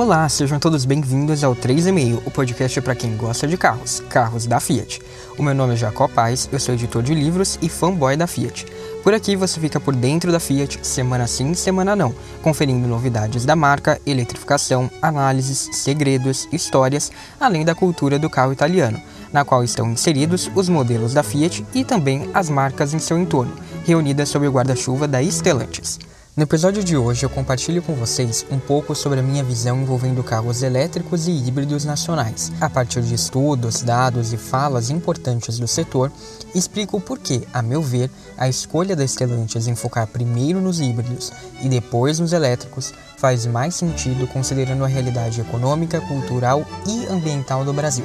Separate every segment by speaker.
Speaker 1: Olá, sejam todos bem-vindos ao 3,5, o podcast para quem gosta de carros, carros da Fiat. O meu nome é Jacó Paz, eu sou editor de livros e fanboy da Fiat. Por aqui você fica por dentro da Fiat, semana sim, semana não, conferindo novidades da marca, eletrificação, análises, segredos, histórias, além da cultura do carro italiano, na qual estão inseridos os modelos da Fiat e também as marcas em seu entorno, reunidas sob o guarda-chuva da Stellantis. No episódio de hoje eu compartilho com vocês um pouco sobre a minha visão envolvendo carros elétricos e híbridos nacionais. A partir de estudos, dados e falas importantes do setor, explico o porquê, a meu ver, a escolha da Stellantis em focar primeiro nos híbridos e depois nos elétricos faz mais sentido considerando a realidade econômica, cultural e ambiental do Brasil,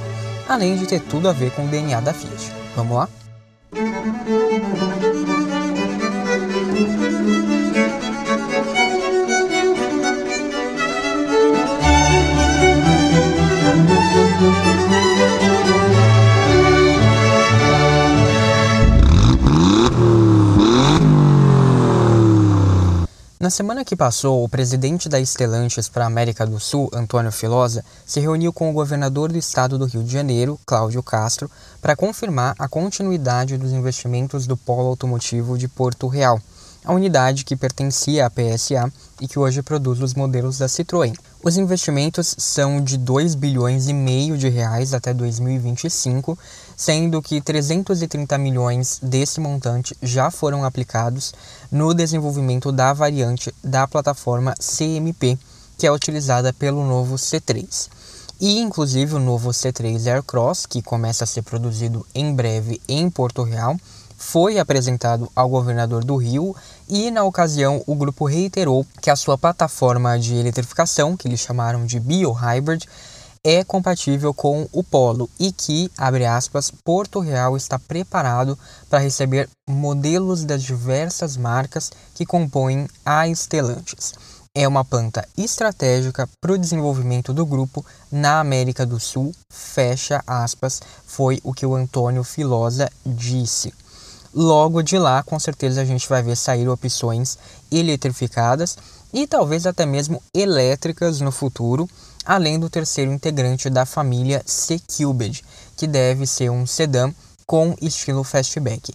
Speaker 1: além de ter tudo a ver com o DNA da Fiat. Vamos lá? Na semana que passou, o presidente da Stellantis para a América do Sul, Antônio Filosa, se reuniu com o governador do estado do Rio de Janeiro, Cláudio Castro, para confirmar a continuidade dos investimentos do polo automotivo de Porto Real, a unidade que pertencia à PSA e que hoje produz os modelos da Citroën. Os investimentos são de 2 bilhões e meio de reais até 2025 sendo que 330 milhões desse montante já foram aplicados no desenvolvimento da variante da plataforma CMP, que é utilizada pelo novo C3. E inclusive o novo C3 Aircross, que começa a ser produzido em breve em Porto Real, foi apresentado ao governador do Rio e, na ocasião, o grupo reiterou que a sua plataforma de eletrificação, que eles chamaram de BioHybrid, é compatível com o Polo e que, abre aspas, Porto Real está preparado para receber modelos das diversas marcas que compõem a Stellantis. É uma planta estratégica para o desenvolvimento do grupo na América do Sul, fecha aspas, foi o que o Antônio Filosa disse. Logo de lá, com certeza a gente vai ver sair opções eletrificadas e talvez até mesmo elétricas no futuro, além do terceiro integrante da família C-Cubed, que deve ser um sedã com estilo fastback.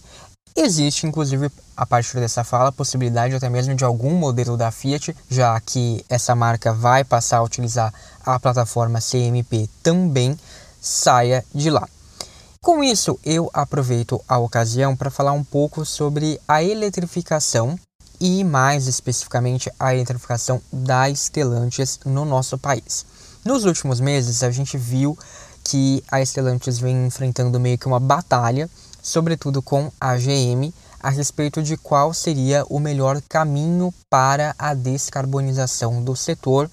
Speaker 1: Existe, inclusive, a partir dessa fala, a possibilidade até mesmo de algum modelo da Fiat, já que essa marca vai passar a utilizar a plataforma CMP também, saia de lá. Com isso, eu aproveito a ocasião para falar um pouco sobre a eletrificação e, mais especificamente, a eletrificação da Stellantis no nosso país. Nos últimos meses, a gente viu que a Stellantis vem enfrentando meio que uma batalha, sobretudo com a GM, a respeito de qual seria o melhor caminho para a descarbonização do setor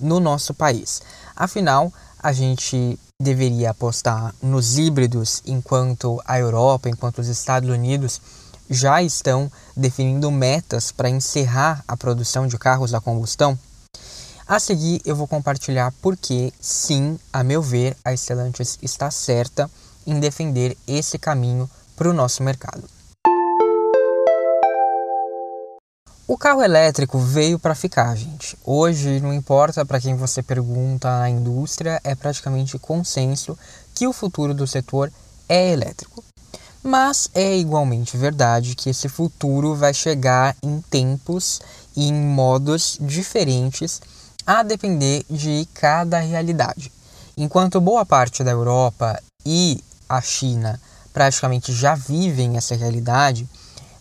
Speaker 1: no nosso país. Afinal, a gente deveria apostar nos híbridos, enquanto a Europa, enquanto os Estados Unidos já estão definindo metas para encerrar a produção de carros a combustão? A seguir, eu vou compartilhar porque, sim, a meu ver, a Stellantis está certa em defender esse caminho para o nosso mercado. O carro elétrico veio para ficar, gente. Hoje, não importa para quem você pergunta na indústria, é praticamente consenso que o futuro do setor é elétrico. Mas é igualmente verdade que esse futuro vai chegar em tempos e em modos diferentes a depender de cada realidade. Enquanto boa parte da Europa e a China praticamente já vivem essa realidade,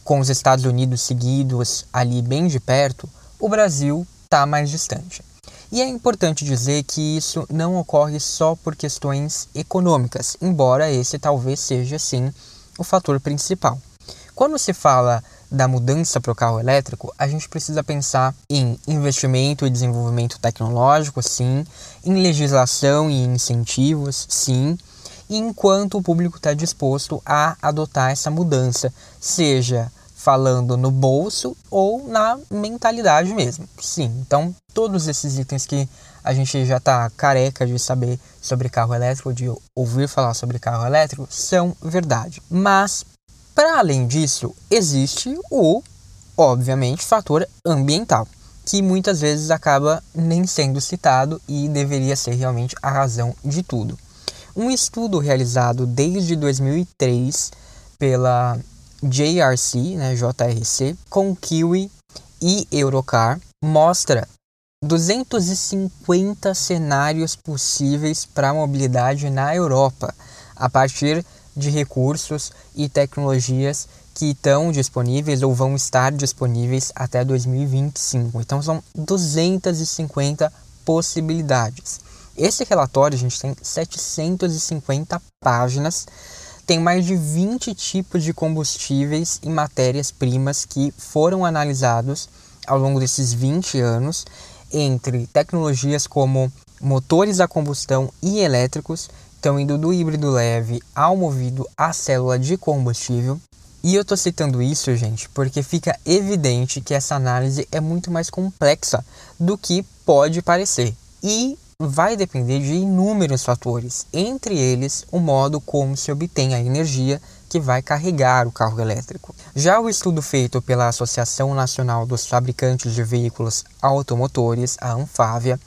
Speaker 1: com os Estados Unidos seguidos ali bem de perto, o Brasil está mais distante. E é importante dizer que isso não ocorre só por questões econômicas, embora esse talvez seja sim o fator principal. Quando se fala da mudança para o carro elétrico, a gente precisa pensar em investimento e desenvolvimento tecnológico, sim, em legislação e incentivos, sim, enquanto o público está disposto a adotar essa mudança, seja falando no bolso ou na mentalidade mesmo. Sim, então todos esses itens que a gente já está careca de saber sobre carro elétrico, de ouvir falar sobre carro elétrico, são verdade. Mas para além disso, existe o, obviamente, fator ambiental. que muitas vezes acaba nem sendo citado e deveria ser realmente a razão de tudo. Um estudo realizado desde 2003 pela JRC, né, JRC, com Kiwi e Eurocar, mostra 250 cenários possíveis para a mobilidade na Europa, a partir de recursos e tecnologias que estão disponíveis ou vão estar disponíveis até 2025. Então são 250 possibilidades. Esse relatório, a gente tem 750 páginas, tem mais de 20 tipos de combustíveis e matérias-primas que foram analisados ao longo desses 20 anos, entre tecnologias como motores a combustão e elétricos, estão indo do híbrido leve ao movido à célula de combustível. E eu estou citando isso, gente, porque fica evidente que essa análise é muito mais complexa do que pode parecer. E vai depender de inúmeros fatores, entre eles o modo como se obtém a energia que vai carregar o carro elétrico. Já o estudo feito pela Associação Nacional dos Fabricantes de Veículos Automotores, a Anfávia,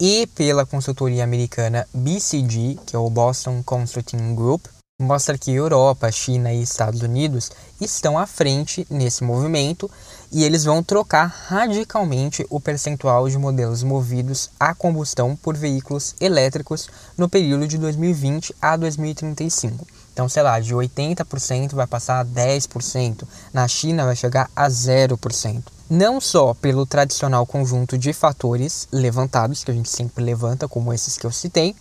Speaker 1: e pela consultoria americana BCG, que é o Boston Consulting Group, mostra que Europa, China e Estados Unidos estão à frente nesse movimento e eles vão trocar radicalmente o percentual de modelos movidos a combustão por veículos elétricos no período de 2020 a 2035. Então, sei lá, de 80% vai passar a 10%, na China vai chegar a 0%. Não só pelo tradicional conjunto de fatores levantados, que a gente sempre levanta, como esses que eu citei,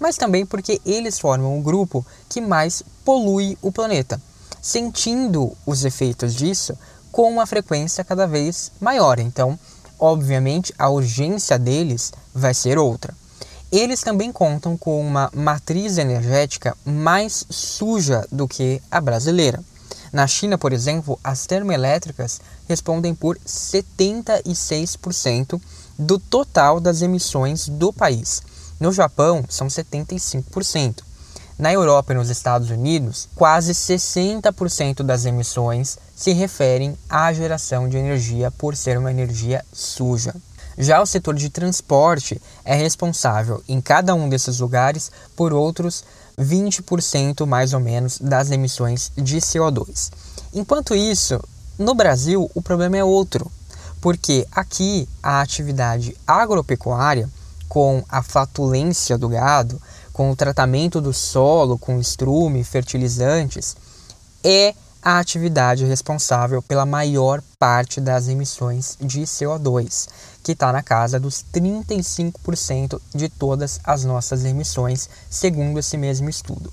Speaker 1: mas também porque eles formam o grupo que mais polui o planeta, sentindo os efeitos disso com uma frequência cada vez maior. Então, obviamente, a urgência deles vai ser outra. Eles também contam com uma matriz energética mais suja do que a brasileira. Na China, por exemplo, as termoelétricas respondem por 76% do total das emissões do país. No Japão, são 75%. Na Europa e nos Estados Unidos, quase 60% das emissões se referem à geração de energia por ser uma energia suja. Já o setor de transporte é responsável em cada um desses lugares por outros 20% mais ou menos das emissões de CO2. Enquanto isso, no Brasil o problema é outro, porque aqui a atividade agropecuária, com a flatulência do gado, com o tratamento do solo com estrume, fertilizantes, é a atividade responsável pela maior parte das emissões de CO2, que está na casa dos 35% de todas as nossas emissões, segundo esse mesmo estudo.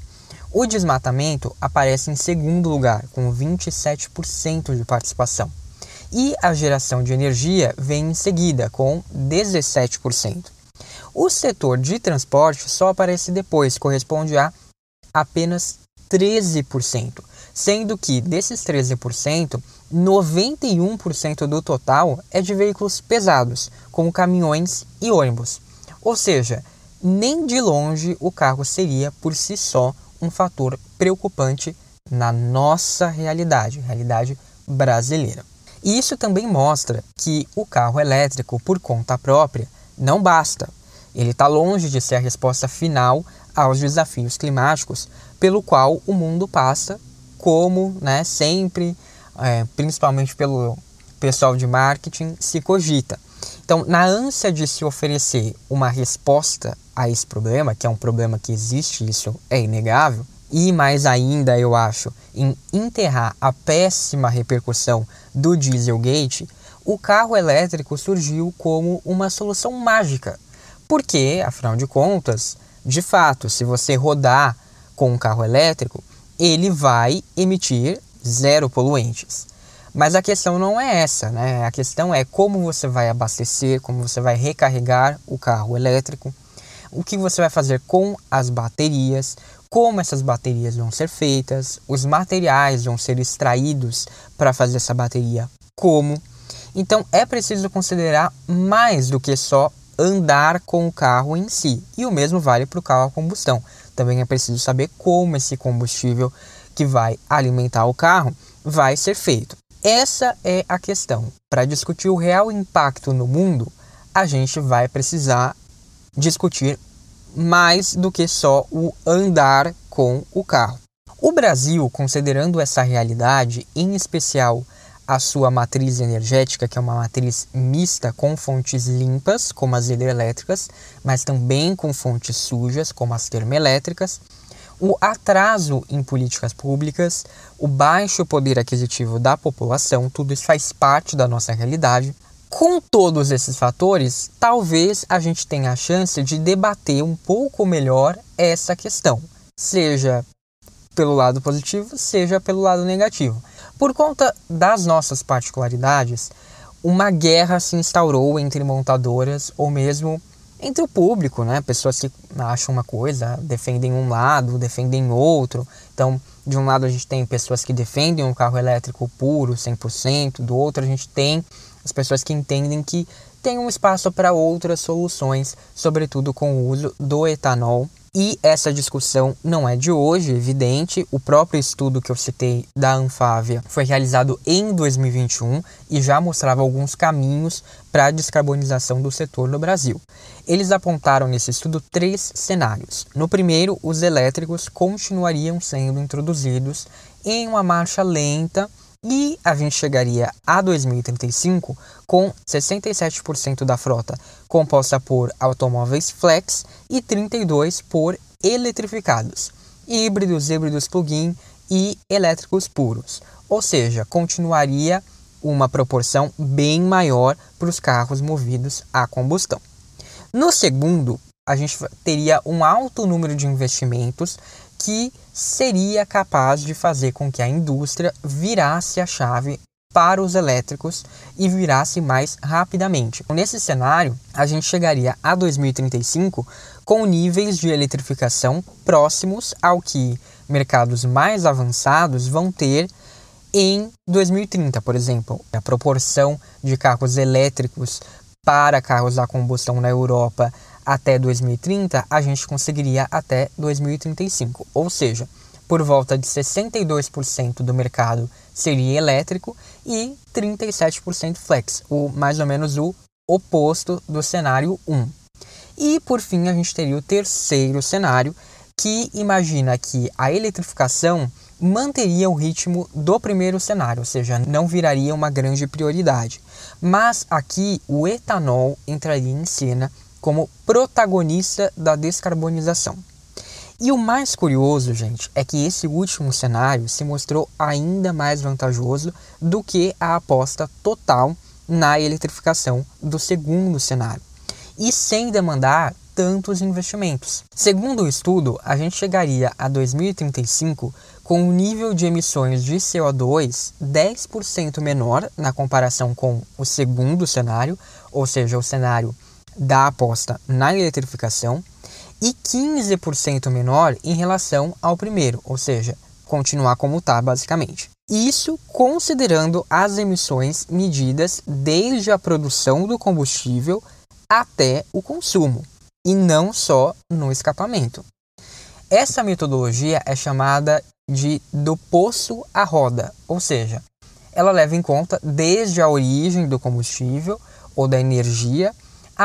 Speaker 1: O desmatamento aparece em segundo lugar, com 27% de participação. E a geração de energia vem em seguida, com 17%. O setor de transporte só aparece depois, corresponde a apenas 13%, sendo que desses 13%, 91% do total é de veículos pesados, como caminhões e ônibus. Ou seja, nem de longe o carro seria por si só um fator preocupante na nossa realidade, realidade brasileira. E isso também mostra que o carro elétrico por conta própria não basta, ele está longe de ser a resposta final aos desafios climáticos pelo qual o mundo passa, como né, sempre, é, principalmente pelo pessoal de marketing, se cogita. Então, na ânsia de se oferecer uma resposta a esse problema, que é um problema que existe, isso é inegável, e mais ainda, eu acho, em enterrar a péssima repercussão do Dieselgate, o carro elétrico surgiu como uma solução mágica porque, afinal de contas, de fato, se você rodar com um carro elétrico, ele vai emitir zero poluentes. Mas a questão não é essa, né? A questão é como você vai abastecer, como você vai recarregar o carro elétrico, o que você vai fazer com as baterias, como essas baterias vão ser feitas, os materiais vão ser extraídos para fazer essa bateria, como. Então é preciso considerar mais do que só andar com o carro em si. E o mesmo vale para o carro a combustão. Também é preciso saber como esse combustível que vai alimentar o carro vai ser feito. Essa é a questão. Para discutir o real impacto no mundo, a gente vai precisar discutir mais do que só o andar com o carro. O Brasil, considerando essa realidade, em especial a sua matriz energética, que é uma matriz mista com fontes limpas, como as hidrelétricas, mas também com fontes sujas, como as termoelétricas, o atraso em políticas públicas, o baixo poder aquisitivo da população, tudo isso faz parte da nossa realidade. Com todos esses fatores, talvez a gente tenha a chance de debater um pouco melhor essa questão, seja pelo lado positivo, seja pelo lado negativo. Por conta das nossas particularidades, uma guerra se instaurou entre montadoras ou mesmo entre o público, né? Pessoas que acham uma coisa, defendem um lado, defendem outro. Então, de um lado a gente tem pessoas que defendem um carro elétrico puro, 100%, do outro a gente tem as pessoas que entendem que tem um espaço para outras soluções, sobretudo com o uso do etanol e essa discussão não é de hoje, evidente. O próprio estudo que eu citei da Anfávia foi realizado em 2021 e já mostrava alguns caminhos para a descarbonização do setor no Brasil. Eles apontaram nesse estudo três cenários. No primeiro, os elétricos continuariam sendo introduzidos em uma marcha lenta e a gente chegaria a 2035 com 67% da frota composta por automóveis flex e 32 por eletrificados, híbridos, híbridos plug-in e elétricos puros. Ou seja, continuaria uma proporção bem maior para os carros movidos a combustão. No segundo, a gente teria um alto número de investimentos que seria capaz de fazer com que a indústria virasse a chave para os elétricos e virasse mais rapidamente. Nesse cenário, a gente chegaria a 2035 com níveis de eletrificação próximos ao que mercados mais avançados vão ter em 2030, por exemplo. A proporção de carros elétricos para carros a combustão na Europa até 2030, a gente conseguiria até 2035. Ou seja, por volta de 62% do mercado seria elétrico e 37% flex, o mais ou menos o oposto do cenário 1. E por fim, a gente teria o terceiro cenário, que imagina que a eletrificação manteria o ritmo do primeiro cenário, ou seja, não viraria uma grande prioridade. Mas aqui o etanol entraria em cena como protagonista da descarbonização. E o mais curioso, gente, é que esse último cenário se mostrou ainda mais vantajoso do que a aposta total na eletrificação do segundo cenário, e sem demandar tantos investimentos. Segundo o estudo, a gente chegaria a 2035 com um nível de emissões de CO2 10% menor na comparação com o segundo cenário, ou seja, o cenário da aposta na eletrificação e 15% menor em relação ao primeiro, ou seja, continuar como está basicamente. Isso considerando as emissões medidas desde a produção do combustível até o consumo, e não só no escapamento. Essa metodologia é chamada de do poço à roda, ou seja, ela leva em conta desde a origem do combustível ou da energia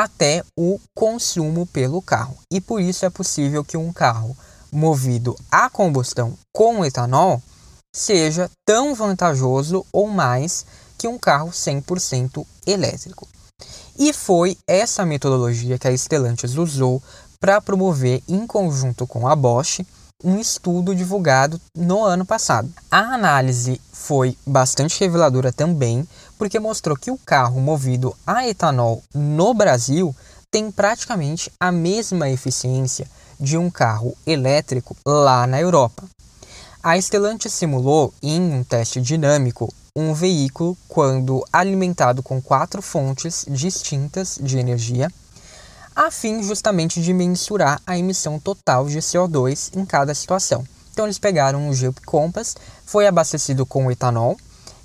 Speaker 1: até o consumo pelo carro. E por isso é possível que um carro movido a combustão com etanol seja tão vantajoso ou mais que um carro 100% elétrico. E foi essa metodologia que a Stellantis usou para promover, em conjunto com a Bosch, um estudo divulgado no ano passado. A análise foi bastante reveladora também, porque mostrou que o carro movido a etanol no Brasil tem praticamente a mesma eficiência de um carro elétrico lá na Europa. A Stellantis simulou em um teste dinâmico um veículo quando alimentado com quatro fontes distintas de energia a fim justamente de mensurar a emissão total de CO2 em cada situação. Então eles pegaram o Jeep Compass, foi abastecido com etanol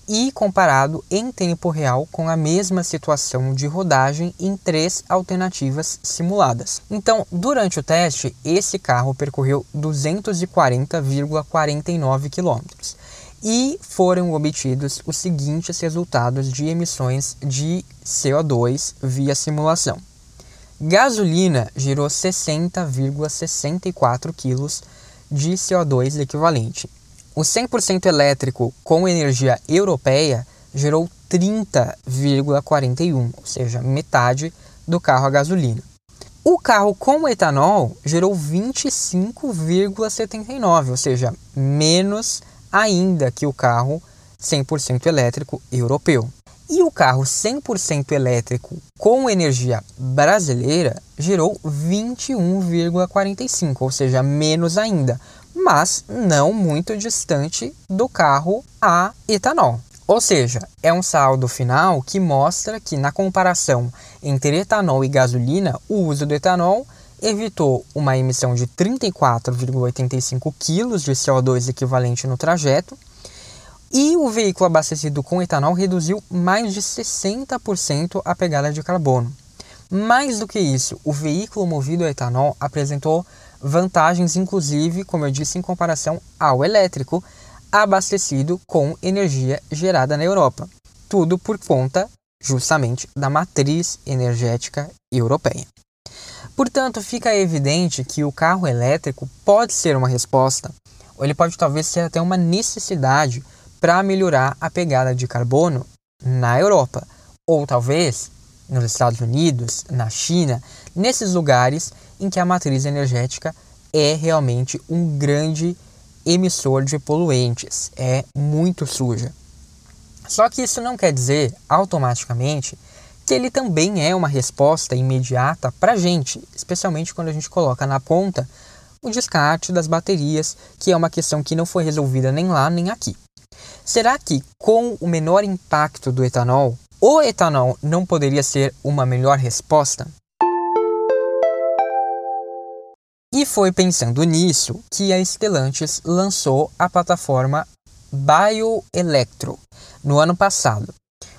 Speaker 1: e comparado em tempo real com a mesma situação de rodagem em três alternativas simuladas. Então, durante o teste, esse carro percorreu 240,49 km. e foram obtidos os seguintes resultados de emissões de CO2 via simulação. Gasolina gerou 60,64 kg de CO2 equivalente. O 100% elétrico com energia europeia gerou 30,41, ou seja, metade do carro a gasolina. O carro com etanol gerou 25,79, ou seja, menos ainda que o carro 100% elétrico europeu. E o carro 100% elétrico com energia brasileira gerou 21,45, ou seja, menos ainda, mas não muito distante do carro a etanol. Ou seja, é um saldo final que mostra que, na comparação entre etanol e gasolina, o uso do etanol evitou uma emissão de 34,85 kg de CO2 equivalente no trajeto, e o veículo abastecido com etanol reduziu mais de 60% a pegada de carbono. Mais do que isso, o veículo movido a etanol apresentou vantagens, inclusive, como eu disse, em comparação ao elétrico, abastecido com energia gerada na Europa. Tudo por conta justamente da matriz energética europeia. Portanto, fica evidente que o carro elétrico pode ser uma resposta, ou ele pode talvez ser até uma necessidade para melhorar a pegada de carbono na Europa, ou talvez nos Estados Unidos, na China, nesses lugares em que a matriz energética é realmente um grande emissor de poluentes, é muito suja. Só que isso não quer dizer automaticamente que ele também é uma resposta imediata para a gente, especialmente quando a gente coloca na ponta o descarte das baterias, que é uma questão que não foi resolvida nem lá nem aqui. Será que, com o menor impacto do etanol, o etanol não poderia ser uma melhor resposta? E foi pensando nisso que a Stellantis lançou a plataforma BioElectro no ano passado.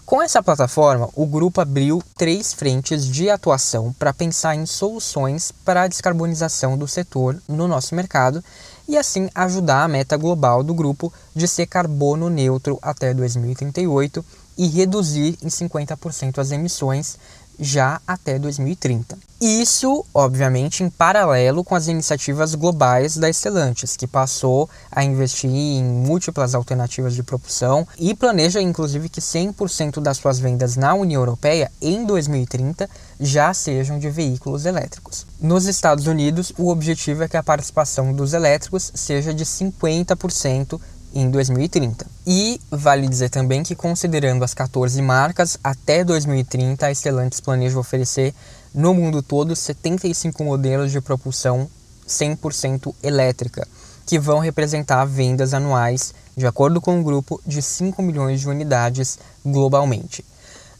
Speaker 1: Com essa plataforma, o grupo abriu três frentes de atuação para pensar em soluções para a descarbonização do setor no nosso mercado e assim ajudar a meta global do grupo de ser carbono neutro até 2038 e reduzir em 50% as emissões já até 2030. Isso, obviamente, em paralelo com as iniciativas globais da Stellantis, que passou a investir em múltiplas alternativas de propulsão e planeja, inclusive, que 100% das suas vendas na União Europeia em 2030 já sejam de veículos elétricos. Nos Estados Unidos, o objetivo é que a participação dos elétricos seja de 50% em 2030. E vale dizer também que, considerando as 14 marcas, até 2030 a Stellantis planeja oferecer no mundo todo 75 modelos de propulsão 100% elétrica, que vão representar vendas anuais, de acordo com o grupo, de 5 milhões de unidades globalmente.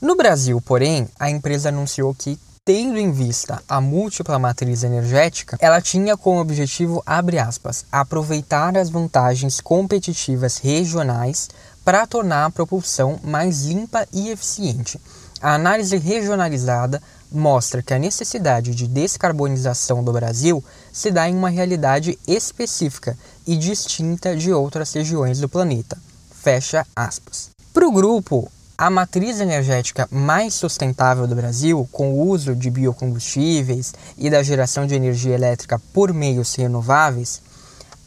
Speaker 1: No Brasil, porém, a empresa anunciou que Tendo em vista a múltipla matriz energética, ela tinha como objetivo, abre aspas, aproveitar as vantagens competitivas regionais para tornar a propulsão mais limpa e eficiente. A análise regionalizada mostra que a necessidade de descarbonização do Brasil se dá em uma realidade específica e distinta de outras regiões do planeta. Fecha aspas. Para o grupo, a matriz energética mais sustentável do Brasil, com o uso de biocombustíveis e da geração de energia elétrica por meios renováveis,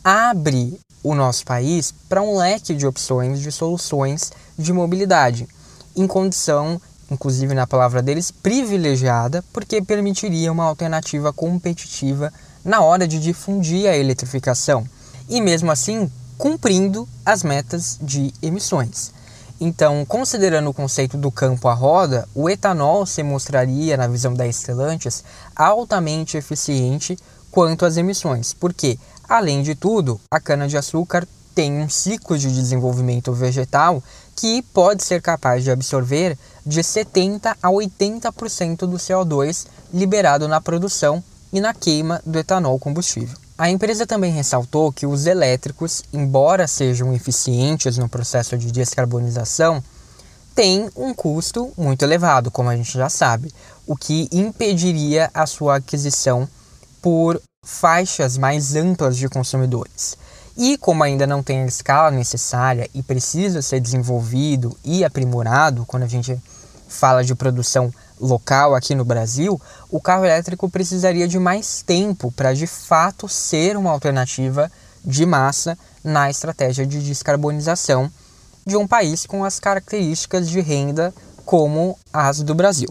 Speaker 1: abre o nosso país para um leque de opções de soluções de mobilidade, em condição, inclusive na palavra deles, privilegiada, porque permitiria uma alternativa competitiva na hora de difundir a eletrificação e, mesmo assim, cumprindo as metas de emissões. Então, considerando o conceito do campo à roda, o etanol se mostraria, na visão da Stellantis, altamente eficiente quanto às emissões, porque, além de tudo, a cana-de-açúcar tem um ciclo de desenvolvimento vegetal que pode ser capaz de absorver de 70 a 80% do CO2 liberado na produção e na queima do etanol combustível. A empresa também ressaltou que os elétricos, embora sejam eficientes no processo de descarbonização, têm um custo muito elevado, como a gente já sabe, o que impediria a sua aquisição por faixas mais amplas de consumidores. E como ainda não tem a escala necessária e precisa ser desenvolvido e aprimorado quando a gente fala de produção local aqui no Brasil, o carro elétrico precisaria de mais tempo para de fato ser uma alternativa de massa na estratégia de descarbonização de um país com as características de renda como as do Brasil.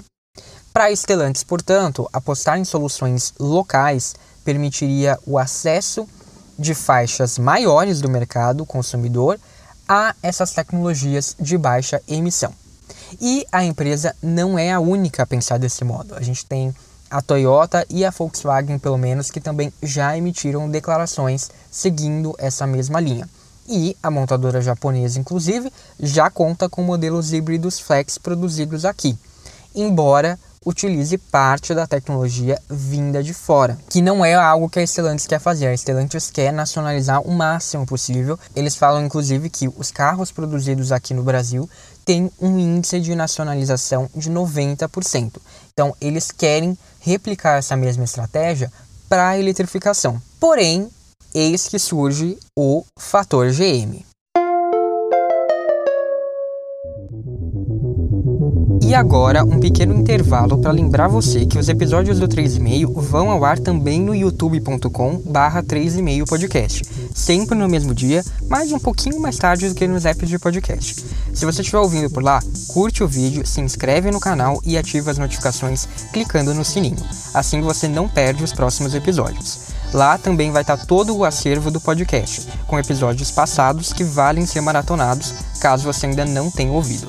Speaker 1: Para Estelantes, portanto, apostar em soluções locais permitiria o acesso de faixas maiores do mercado consumidor a essas tecnologias de baixa emissão. E a empresa não é a única a pensar desse modo. A gente tem a Toyota e a Volkswagen, pelo menos, que também já emitiram declarações seguindo essa mesma linha. E a montadora japonesa, inclusive, já conta com modelos híbridos flex produzidos aqui. Embora utilize parte da tecnologia vinda de fora, que não é algo que a Stellantis quer fazer. A Stellantis quer nacionalizar o máximo possível. Eles falam inclusive que os carros produzidos aqui no Brasil têm um índice de nacionalização de 90%. Então, eles querem replicar essa mesma estratégia para a eletrificação. Porém, eis que surge o fator GM. E agora, um pequeno intervalo para lembrar você que os episódios do 3,5 vão ao ar também no youtube.com barra 3,5 podcast. Sempre no mesmo dia, mas um pouquinho mais tarde do que nos apps de podcast. Se você estiver ouvindo por lá, curte o vídeo, se inscreve no canal e ativa as notificações clicando no sininho. Assim você não perde os próximos episódios. Lá também vai estar todo o acervo do podcast, com episódios passados que valem ser maratonados, caso você ainda não tenha ouvido.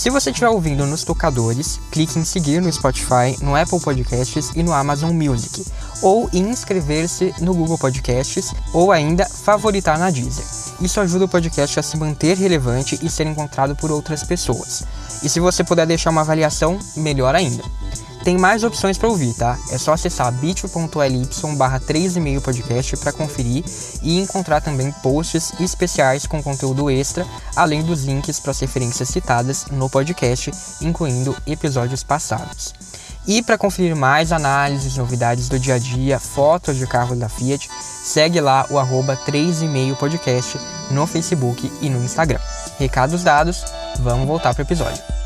Speaker 1: Se você estiver ouvindo nos tocadores, clique em seguir no Spotify, no Apple Podcasts e no Amazon Music, ou em inscrever-se no Google Podcasts, ou ainda favoritar na Deezer. Isso ajuda o podcast a se manter relevante e ser encontrado por outras pessoas. E se você puder deixar uma avaliação, melhor ainda. Tem mais opções para ouvir, tá? É só acessar bit.ly barra 3,5 podcast para conferir e encontrar também posts especiais com conteúdo extra, além dos links para as referências citadas no podcast, incluindo episódios passados. E para conferir mais análises, novidades do dia a dia, fotos de carros da Fiat, segue lá o arroba 3,5 podcast no Facebook e no Instagram. Recados dados, vamos voltar para o episódio.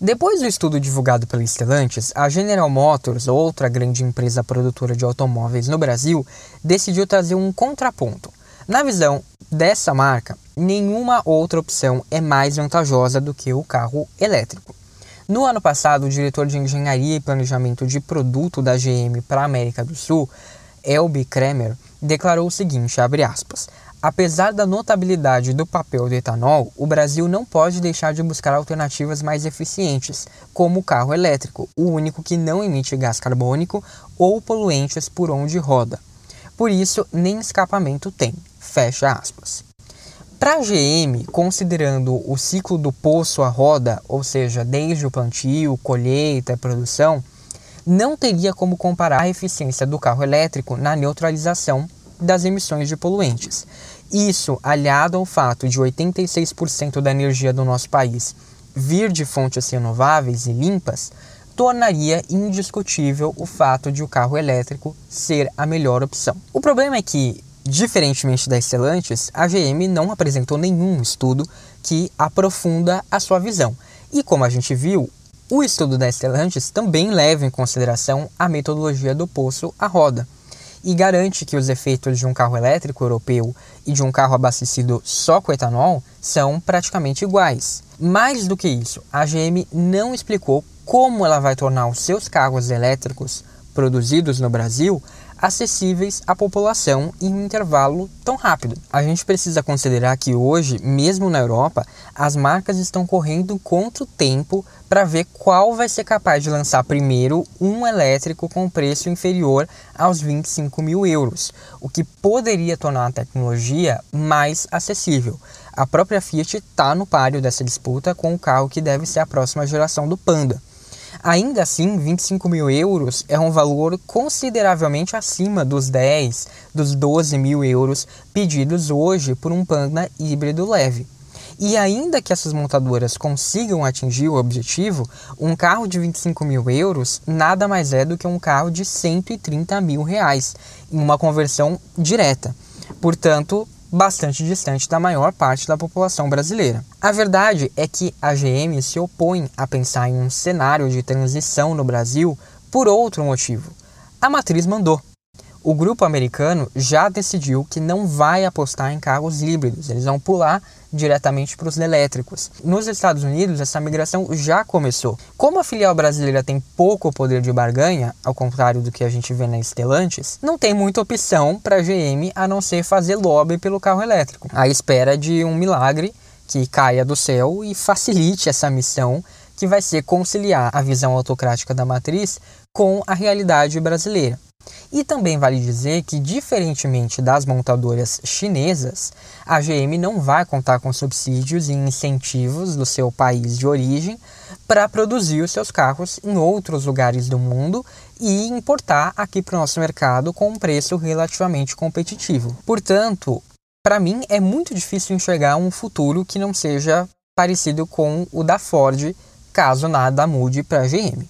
Speaker 1: Depois do estudo divulgado pela Stellantis, a General Motors, outra grande empresa produtora de automóveis no Brasil, decidiu trazer um contraponto. Na visão dessa marca, nenhuma outra opção é mais vantajosa do que o carro elétrico. No ano passado, o diretor de engenharia e planejamento de produto da GM para a América do Sul, Elby Kremer, declarou o seguinte, aspas, Apesar da notabilidade do papel do etanol, o Brasil não pode deixar de buscar alternativas mais eficientes, como o carro elétrico, o único que não emite gás carbônico ou poluentes por onde roda. Por isso, nem escapamento tem. Fecha aspas. Para a GM, considerando o ciclo do poço à roda, ou seja, desde o plantio, colheita e produção, não teria como comparar a eficiência do carro elétrico na neutralização das emissões de poluentes. Isso, aliado ao fato de 86% da energia do nosso país vir de fontes renováveis e limpas, tornaria indiscutível o fato de o carro elétrico ser a melhor opção. O problema é que, diferentemente da Stellantis, a GM não apresentou nenhum estudo que aprofunda a sua visão. E como a gente viu, o estudo da Stellantis também leva em consideração a metodologia do poço à roda e garante que os efeitos de um carro elétrico europeu e de um carro abastecido só com etanol são praticamente iguais. Mais do que isso, a GM não explicou como ela vai tornar os seus carros elétricos produzidos no Brasil acessíveis à população em um intervalo tão rápido. A gente precisa considerar que hoje, mesmo na Europa, as marcas estão correndo contra o tempo para ver qual vai ser capaz de lançar primeiro um elétrico com preço inferior aos 25 mil euros, o que poderia tornar a tecnologia mais acessível. A própria Fiat está no páreo dessa disputa com o carro que deve ser a próxima geração do Panda. Ainda assim, 25 mil euros é um valor consideravelmente acima dos 10, dos 12 mil euros pedidos hoje por um Panda híbrido leve. E ainda que essas montadoras consigam atingir o objetivo, um carro de 25 mil euros nada mais é do que um carro de 130 mil reais, em uma conversão direta. Portanto, bastante distante da maior parte da população brasileira. A verdade é que a GM se opõe a pensar em um cenário de transição no Brasil por outro motivo. A matriz mandou. O grupo americano já decidiu que não vai apostar em carros híbridos, eles vão pular diretamente para os elétricos. Nos Estados Unidos, essa migração já começou. Como a filial brasileira tem pouco poder de barganha, ao contrário do que a gente vê na Stellantis, não tem muita opção para a GM a não ser fazer lobby pelo carro elétrico, à espera de um milagre que caia do céu e facilite essa missão que vai ser conciliar a visão autocrática da matriz com a realidade brasileira. E também vale dizer que, diferentemente das montadoras chinesas, a GM não vai contar com subsídios e incentivos do seu país de origem para produzir os seus carros em outros lugares do mundo e importar aqui para o nosso mercado com um preço relativamente competitivo. Portanto, para mim é muito difícil enxergar um futuro que não seja parecido com o da Ford, caso nada mude para a GM.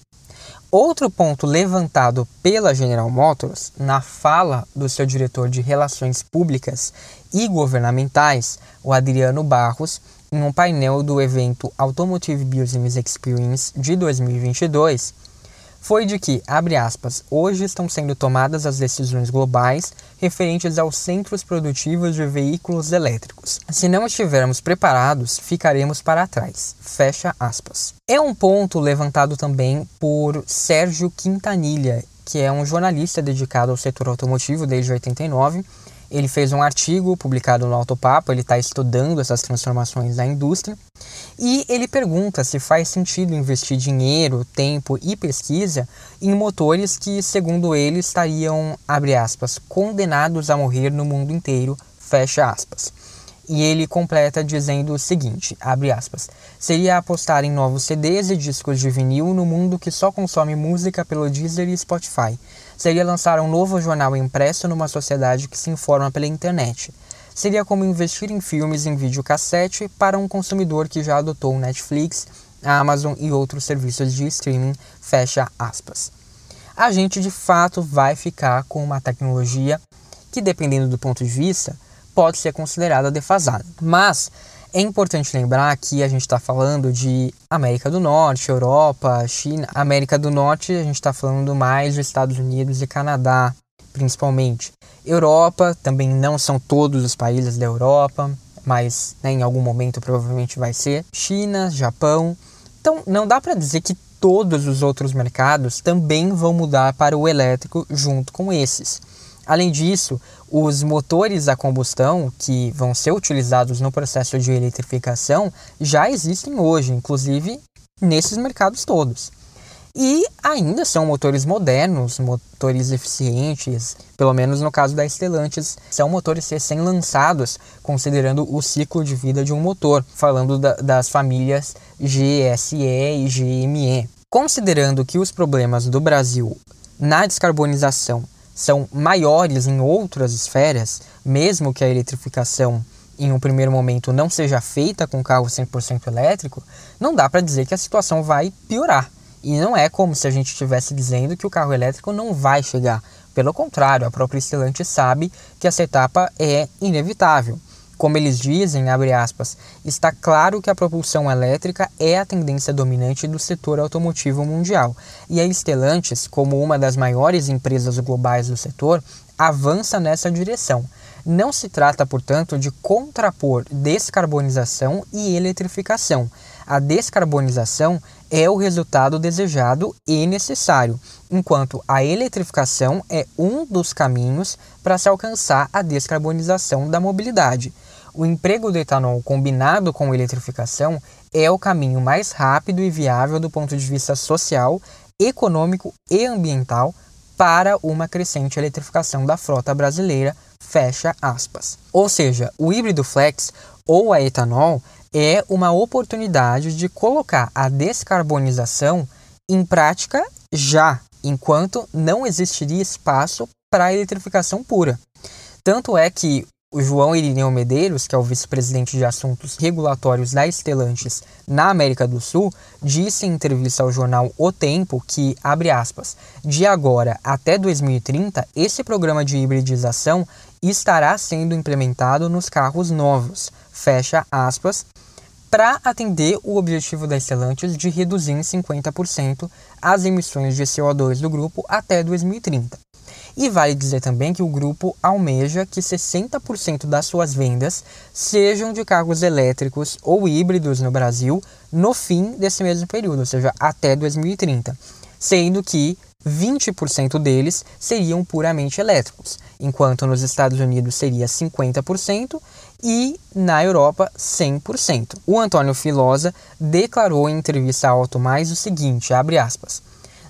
Speaker 1: Outro ponto levantado pela General Motors na fala do seu diretor de Relações Públicas e Governamentais, o Adriano Barros, em um painel do evento Automotive Business Experience de 2022, foi de que, abre aspas, hoje estão sendo tomadas as decisões globais referentes aos centros produtivos de veículos elétricos. Se não estivermos preparados, ficaremos para trás. Fecha aspas. É um ponto levantado também por Sérgio Quintanilha, que é um jornalista dedicado ao setor automotivo desde 89 ele fez um artigo publicado no Autopapo, ele está estudando essas transformações da indústria e ele pergunta se faz sentido investir dinheiro, tempo e pesquisa em motores que, segundo ele, estariam, abre aspas, condenados a morrer no mundo inteiro, fecha aspas. E ele completa dizendo o seguinte, abre aspas, seria apostar em novos CDs e discos de vinil no mundo que só consome música pelo Deezer e Spotify. Seria lançar um novo jornal impresso numa sociedade que se informa pela internet. Seria como investir em filmes em videocassete para um consumidor que já adotou Netflix, Amazon e outros serviços de streaming, fecha aspas. A gente de fato vai ficar com uma tecnologia que, dependendo do ponto de vista, pode ser considerada defasada. Mas é importante lembrar que a gente está falando de América do Norte, Europa, China. América do Norte, a gente está falando mais dos Estados Unidos e Canadá, principalmente. Europa, também não são todos os países da Europa, mas né, em algum momento provavelmente vai ser. China, Japão. Então, não dá para dizer que todos os outros mercados também vão mudar para o elétrico junto com esses. Além disso, os motores a combustão que vão ser utilizados no processo de eletrificação já existem hoje, inclusive nesses mercados todos. E ainda são motores modernos, motores eficientes, pelo menos no caso da Stellantis, são motores recém-lançados, considerando o ciclo de vida de um motor, falando da, das famílias GSE e GME. Considerando que os problemas do Brasil na descarbonização são maiores em outras esferas, mesmo que a eletrificação em um primeiro momento não seja feita com carro 100% elétrico, não dá para dizer que a situação vai piorar. E não é como se a gente estivesse dizendo que o carro elétrico não vai chegar. Pelo contrário, a própria Stellantis sabe que essa etapa é inevitável. Como eles dizem, abre aspas, está claro que a propulsão elétrica é a tendência dominante do setor automotivo mundial, e a Stellantis, como uma das maiores empresas globais do setor, avança nessa direção. Não se trata, portanto, de contrapor descarbonização e eletrificação. A descarbonização é o resultado desejado e necessário, enquanto a eletrificação é um dos caminhos para se alcançar a descarbonização da mobilidade. O emprego do etanol combinado com eletrificação é o caminho mais rápido e viável do ponto de vista social, econômico e ambiental para uma crescente eletrificação da frota brasileira, fecha aspas. Ou seja, o híbrido flex ou a etanol é uma oportunidade de colocar a descarbonização em prática já, enquanto não existiria espaço para a eletrificação pura. Tanto é que O João Irineu Medeiros, que é o vice-presidente de assuntos regulatórios da Estelantes na América do Sul, disse em entrevista ao jornal O Tempo que, abre aspas, de agora até 2030, esse programa de hibridização estará sendo implementado nos carros novos, fecha aspas, para atender o objetivo da Stellantis de reduzir em 50% as emissões de CO2 do grupo até 2030. E vale dizer também que o grupo almeja que 60% das suas vendas sejam de carros elétricos ou híbridos no Brasil no fim desse mesmo período, ou seja, até 2030, sendo que 20% deles seriam puramente elétricos, enquanto nos Estados Unidos seria 50% e na Europa 100%. O Antônio Filosa declarou em entrevista à Auto Mais o seguinte, abre aspas: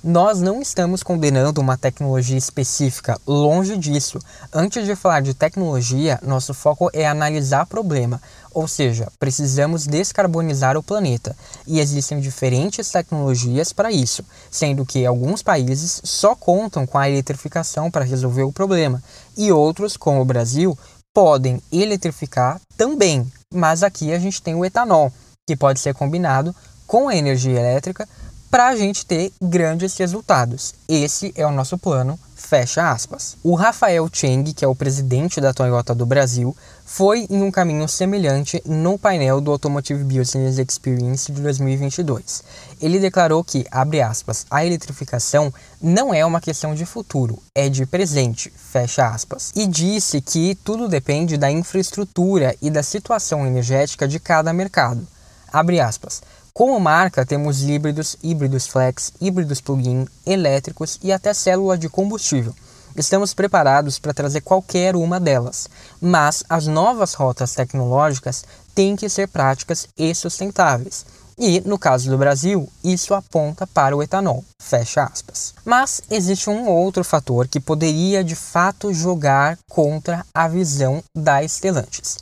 Speaker 1: nós não estamos condenando uma tecnologia específica, longe disso. Antes de falar de tecnologia, nosso foco é analisar problema, ou seja, precisamos descarbonizar o planeta. E existem diferentes tecnologias para isso, sendo que alguns países só contam com a eletrificação para resolver o problema, e outros, como o Brasil, podem eletrificar também. Mas aqui a gente tem o etanol, que pode ser combinado com a energia elétrica para a gente ter grandes resultados. Esse é o nosso plano, fecha aspas. O Rafael Cheng, que é o presidente da Toyota do Brasil, foi em um caminho semelhante no painel do Automotive Business Experience de 2022. Ele declarou que, abre aspas, a eletrificação não é uma questão de futuro, é de presente, fecha aspas. E disse que tudo depende da infraestrutura e da situação energética de cada mercado. Abre aspas. Como marca, temos híbridos, híbridos flex, híbridos plug-in, elétricos e até célula de combustível. Estamos preparados para trazer qualquer uma delas, mas as novas rotas tecnológicas têm que ser práticas e sustentáveis. E, no caso do Brasil, isso aponta para o etanol. Fecha aspas. Mas existe um outro fator que poderia de fato jogar contra a visão da Stellantis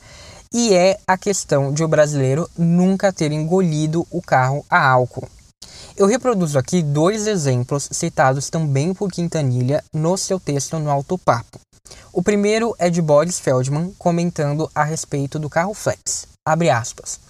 Speaker 1: e é a questão de o brasileiro nunca ter engolido o carro a álcool. Eu reproduzo aqui dois exemplos citados também por Quintanilha no seu texto no Autopapo. O primeiro é de Boris Feldman comentando a respeito do carro Flex. Abre aspas.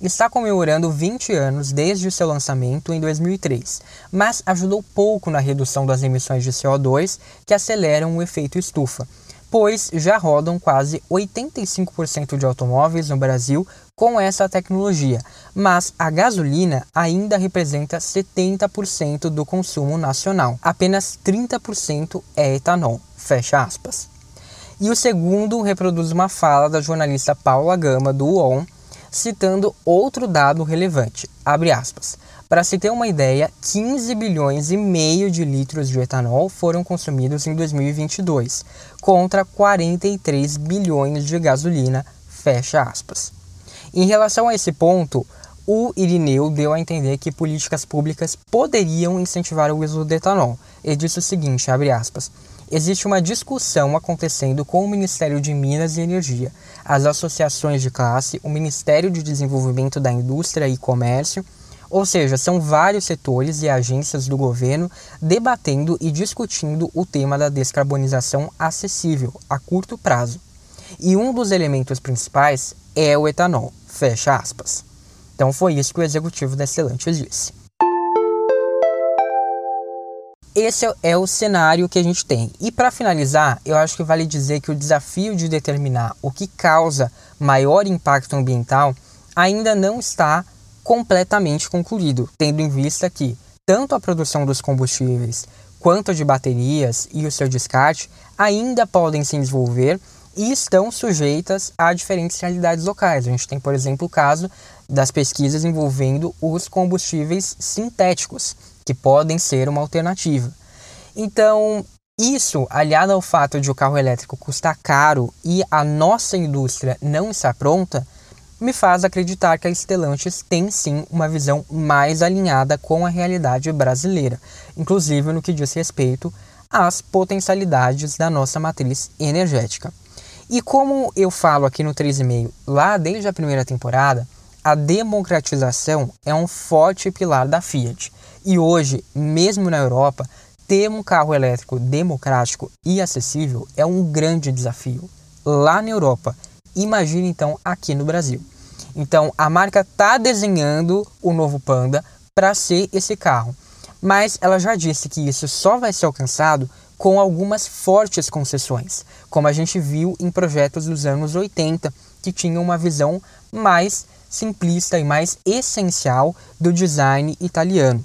Speaker 1: Está comemorando 20 anos desde o seu lançamento em 2003, mas ajudou pouco na redução das emissões de CO2 que aceleram o efeito estufa, pois já rodam quase 85% de automóveis no Brasil com essa tecnologia, mas a gasolina ainda representa 70% do consumo nacional. Apenas 30% é etanol. Fecha aspas. E o segundo reproduz uma fala da jornalista Paula Gama do UOL, citando outro dado relevante. Abre aspas. Para se ter uma ideia, 15 bilhões e meio de litros de etanol foram consumidos em 2022, contra 43 bilhões de gasolina, fecha aspas. Em relação a esse ponto, o Irineu deu a entender que políticas públicas poderiam incentivar o uso do etanol. Ele disse o seguinte, abre aspas, existe uma discussão acontecendo com o Ministério de Minas e Energia, as associações de classe, o Ministério de Desenvolvimento da Indústria e Comércio, ou seja, são vários setores e agências do governo debatendo e discutindo o tema da descarbonização acessível a curto prazo. E um dos elementos principais é o etanol. Fecha aspas. Então foi isso que o executivo da Stellantis disse. Esse é o cenário que a gente tem. E para finalizar, eu acho que vale dizer que o desafio de determinar o que causa maior impacto ambiental ainda não está completamente concluído, tendo em vista que tanto a produção dos combustíveis quanto de baterias e o seu descarte ainda podem se desenvolver e estão sujeitas a diferentes realidades locais. A gente tem, por exemplo, o caso das pesquisas envolvendo os combustíveis sintéticos, que podem ser uma alternativa. Então, isso, aliado ao fato de o carro elétrico custar caro e a nossa indústria não estar pronta, me faz acreditar que a Stellantis tem sim uma visão mais alinhada com a realidade brasileira, inclusive no que diz respeito às potencialidades da nossa matriz energética. E como eu falo aqui no 3,5 lá desde a primeira temporada, a democratização é um forte pilar da Fiat. E hoje, mesmo na Europa, ter um carro elétrico democrático e acessível é um grande desafio. lá na Europa. Imagine então aqui no Brasil. Então a marca está desenhando o novo Panda para ser esse carro, mas ela já disse que isso só vai ser alcançado com algumas fortes concessões, como a gente viu em projetos dos anos 80, que tinham uma visão mais simplista e mais essencial do design italiano.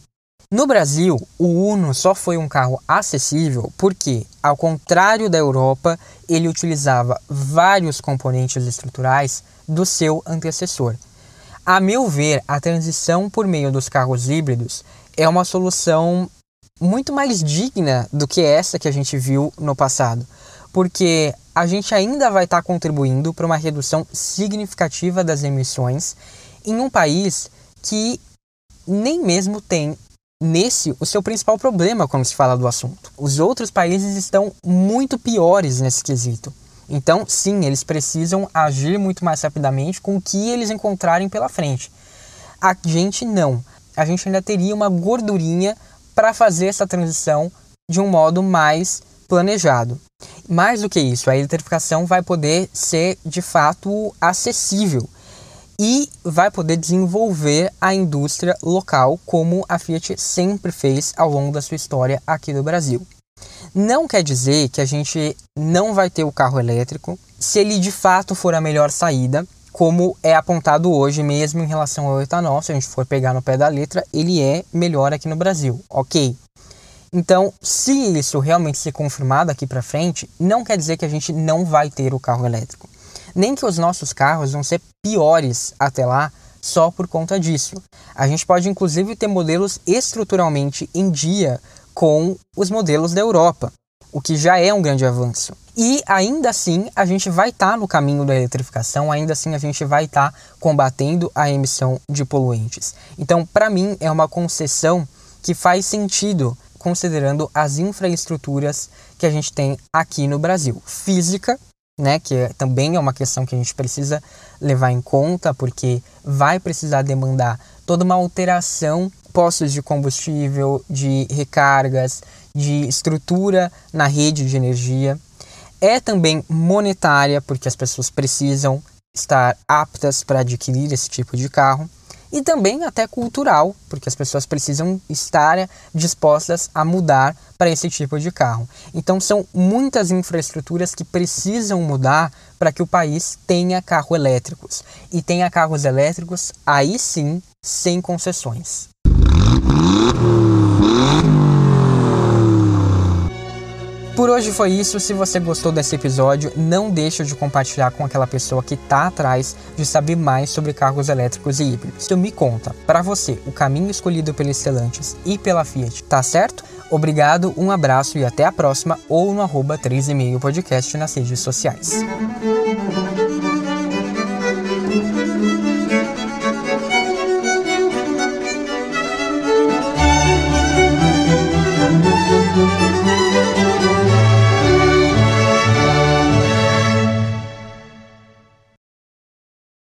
Speaker 1: No Brasil, o Uno só foi um carro acessível porque, ao contrário da Europa, ele utilizava vários componentes estruturais do seu antecessor. A meu ver, a transição por meio dos carros híbridos é uma solução muito mais digna do que essa que a gente viu no passado, porque a gente ainda vai estar contribuindo para uma redução significativa das emissões em um país que nem mesmo tem nesse o seu principal problema quando se fala do assunto. Os outros países estão muito piores nesse quesito. Então, sim, eles precisam agir muito mais rapidamente com o que eles encontrarem pela frente. A gente não. A gente ainda teria uma gordurinha para fazer essa transição de um modo mais planejado. Mais do que isso, a eletrificação vai poder ser de fato acessível e vai poder desenvolver a indústria local como a Fiat sempre fez ao longo da sua história aqui no Brasil. Não quer dizer que a gente não vai ter o carro elétrico se ele de fato for a melhor saída, como é apontado hoje mesmo em relação ao etanol, se a gente for pegar no pé da letra, ele é melhor aqui no Brasil, ok? Então, se isso realmente ser confirmado aqui para frente, não quer dizer que a gente não vai ter o carro elétrico nem que os nossos carros vão ser piores até lá só por conta disso. A gente pode inclusive ter modelos estruturalmente em dia com os modelos da Europa, o que já é um grande avanço. E ainda assim a gente vai estar tá no caminho da eletrificação, ainda assim a gente vai estar tá combatendo a emissão de poluentes. Então, para mim, é uma concessão que faz sentido considerando as infraestruturas que a gente tem aqui no Brasil. Física, né, que é, também é uma questão que a gente precisa levar em conta, porque vai precisar demandar toda uma alteração postos de combustível, de recargas, de estrutura na rede de energia. É também monetária, porque as pessoas precisam estar aptas para adquirir esse tipo de carro e também até cultural, porque as pessoas precisam estar dispostas a mudar para esse tipo de carro. Então são muitas infraestruturas que precisam mudar para que o país tenha carros elétricos e tenha carros elétricos aí sim sem concessões. Por hoje foi isso. Se você gostou desse episódio, não deixe de compartilhar com aquela pessoa que está atrás de saber mais sobre carros elétricos e híbridos. Então me conta, para você, o caminho escolhido pela Stellantis e pela Fiat tá certo? Obrigado, um abraço e até a próxima ou no arroba 3,5 podcast nas redes sociais.